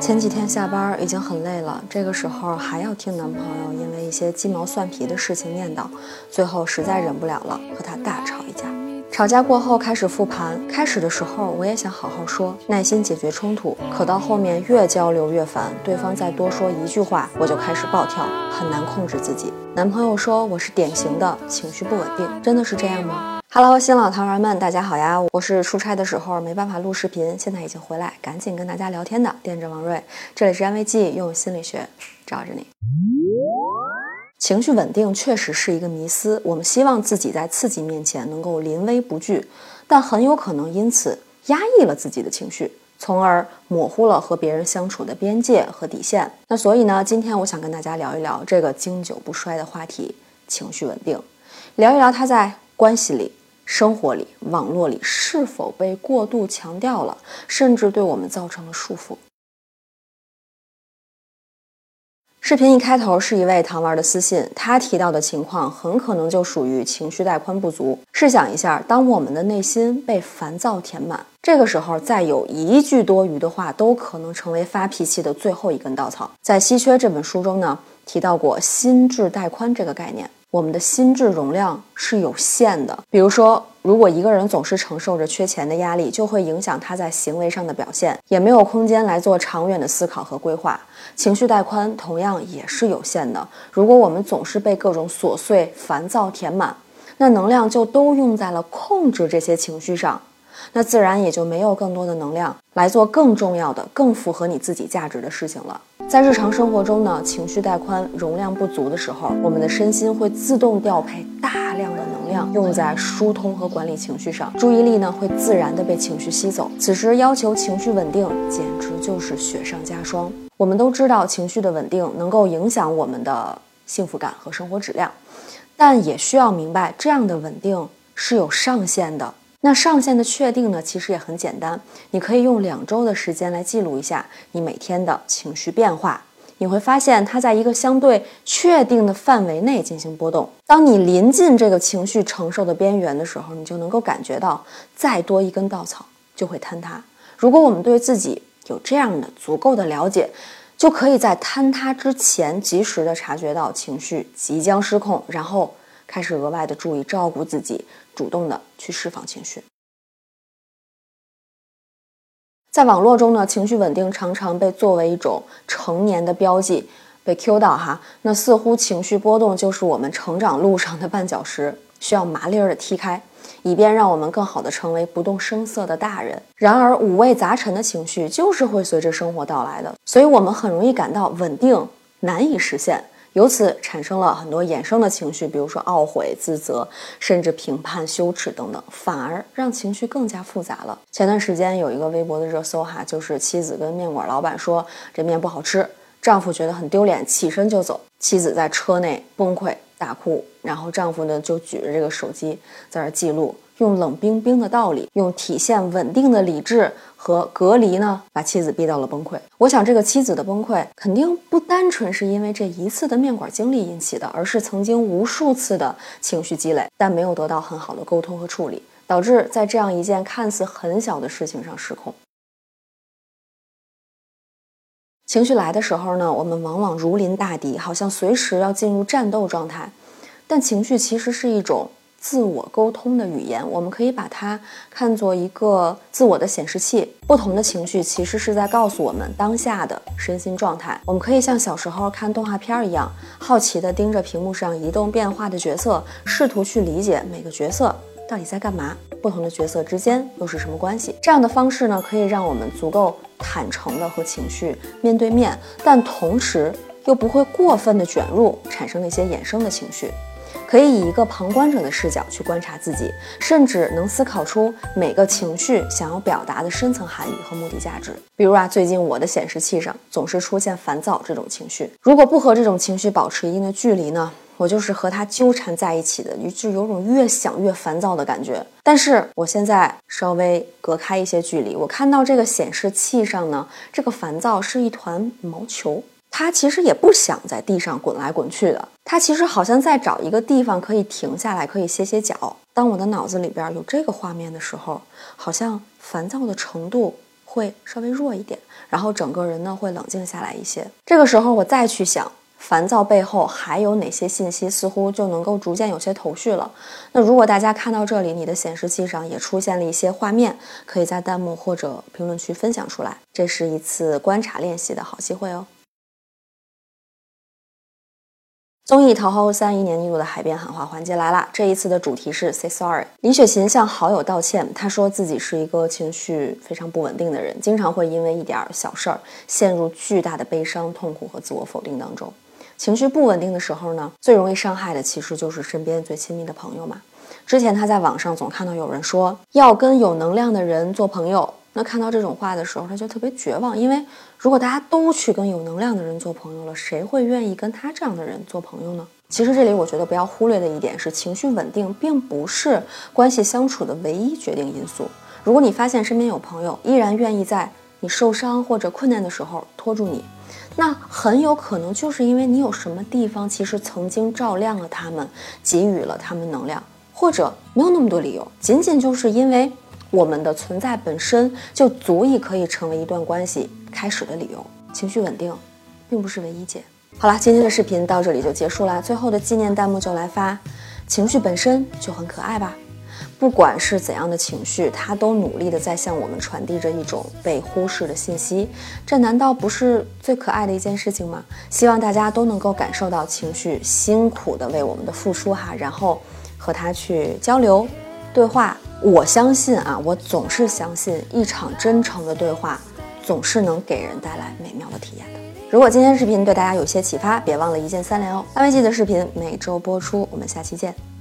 前几天下班已经很累了，这个时候还要听男朋友因为一些鸡毛蒜皮的事情念叨，最后实在忍不了了，和他大吵一架。吵架过后开始复盘，开始的时候我也想好好说，耐心解决冲突，可到后面越交流越烦，对方再多说一句话，我就开始暴跳，很难控制自己。男朋友说我是典型的情绪不稳定，真的是这样吗？Hello，新老糖人们，大家好呀！我是出差的时候没办法录视频，现在已经回来，赶紧跟大家聊天的店长王瑞，这里是安慰剂，用心理学罩着你。情绪稳定确实是一个迷思。我们希望自己在刺激面前能够临危不惧，但很有可能因此压抑了自己的情绪，从而模糊了和别人相处的边界和底线。那所以呢，今天我想跟大家聊一聊这个经久不衰的话题——情绪稳定，聊一聊它在关系里、生活里、网络里是否被过度强调了，甚至对我们造成了束缚。视频一开头是一位糖丸的私信，他提到的情况很可能就属于情绪带宽不足。试想一下，当我们的内心被烦躁填满，这个时候再有一句多余的话，都可能成为发脾气的最后一根稻草。在《稀缺》这本书中呢，提到过心智带宽这个概念。我们的心智容量是有限的。比如说，如果一个人总是承受着缺钱的压力，就会影响他在行为上的表现，也没有空间来做长远的思考和规划。情绪带宽同样也是有限的。如果我们总是被各种琐碎、烦躁填满，那能量就都用在了控制这些情绪上，那自然也就没有更多的能量来做更重要的、更符合你自己价值的事情了。在日常生活中呢，情绪带宽、容量不足的时候，我们的身心会自动调配大量的能量用在疏通和管理情绪上，注意力呢会自然的被情绪吸走。此时要求情绪稳定，简直就是雪上加霜。我们都知道，情绪的稳定能够影响我们的幸福感和生活质量，但也需要明白，这样的稳定是有上限的。那上限的确定呢，其实也很简单，你可以用两周的时间来记录一下你每天的情绪变化，你会发现它在一个相对确定的范围内进行波动。当你临近这个情绪承受的边缘的时候，你就能够感觉到，再多一根稻草就会坍塌。如果我们对自己有这样的足够的了解，就可以在坍塌之前及时的察觉到情绪即将失控，然后。开始额外的注意照顾自己，主动的去释放情绪。在网络中呢，情绪稳定常常被作为一种成年的标记被 Q 到哈。那似乎情绪波动就是我们成长路上的绊脚石，需要麻利儿的踢开，以便让我们更好的成为不动声色的大人。然而五味杂陈的情绪就是会随着生活到来的，所以我们很容易感到稳定难以实现。由此产生了很多衍生的情绪，比如说懊悔、自责，甚至评判、羞耻等等，反而让情绪更加复杂了。前段时间有一个微博的热搜哈，就是妻子跟面馆老板说这面不好吃，丈夫觉得很丢脸，起身就走，妻子在车内崩溃大哭，然后丈夫呢就举着这个手机在那记录。用冷冰冰的道理，用体现稳定的理智和隔离呢，把妻子逼到了崩溃。我想，这个妻子的崩溃肯定不单纯是因为这一次的面馆经历引起的，而是曾经无数次的情绪积累，但没有得到很好的沟通和处理，导致在这样一件看似很小的事情上失控。情绪来的时候呢，我们往往如临大敌，好像随时要进入战斗状态，但情绪其实是一种。自我沟通的语言，我们可以把它看作一个自我的显示器。不同的情绪其实是在告诉我们当下的身心状态。我们可以像小时候看动画片一样，好奇地盯着屏幕上移动变化的角色，试图去理解每个角色到底在干嘛，不同的角色之间又是什么关系。这样的方式呢，可以让我们足够坦诚地和情绪面对面，但同时又不会过分的卷入，产生那些衍生的情绪。可以以一个旁观者的视角去观察自己，甚至能思考出每个情绪想要表达的深层含义和目的价值。比如啊，最近我的显示器上总是出现烦躁这种情绪，如果不和这种情绪保持一定的距离呢，我就是和他纠缠在一起的，就有种越想越烦躁的感觉。但是我现在稍微隔开一些距离，我看到这个显示器上呢，这个烦躁是一团毛球。他其实也不想在地上滚来滚去的，他其实好像在找一个地方可以停下来，可以歇歇脚。当我的脑子里边有这个画面的时候，好像烦躁的程度会稍微弱一点，然后整个人呢会冷静下来一些。这个时候我再去想。烦躁背后还有哪些信息，似乎就能够逐渐有些头绪了。那如果大家看到这里，你的显示器上也出现了一些画面，可以在弹幕或者评论区分享出来，这是一次观察练习的好机会哦。综艺《桃花坞三》一年一度的海边喊话环节来了，这一次的主题是 Say Sorry。李雪琴向好友道歉，她说自己是一个情绪非常不稳定的人，经常会因为一点小事儿陷入巨大的悲伤、痛苦和自我否定当中。情绪不稳定的时候呢，最容易伤害的其实就是身边最亲密的朋友嘛。之前他在网上总看到有人说要跟有能量的人做朋友，那看到这种话的时候，他就特别绝望，因为如果大家都去跟有能量的人做朋友了，谁会愿意跟他这样的人做朋友呢？其实这里我觉得不要忽略的一点是，情绪稳定并不是关系相处的唯一决定因素。如果你发现身边有朋友依然愿意在你受伤或者困难的时候拖住你。那很有可能就是因为你有什么地方其实曾经照亮了他们，给予了他们能量，或者没有那么多理由，仅仅就是因为我们的存在本身就足以可以成为一段关系开始的理由。情绪稳定，并不是唯一解。好了，今天的视频到这里就结束了。最后的纪念弹幕就来发，情绪本身就很可爱吧。不管是怎样的情绪，它都努力的在向我们传递着一种被忽视的信息。这难道不是最可爱的一件事情吗？希望大家都能够感受到情绪辛苦的为我们的付出哈，然后和他去交流对话。我相信啊，我总是相信一场真诚的对话总是能给人带来美妙的体验的。如果今天视频对大家有些启发，别忘了一键三连哦。安慰剂的视频每周播出，我们下期见。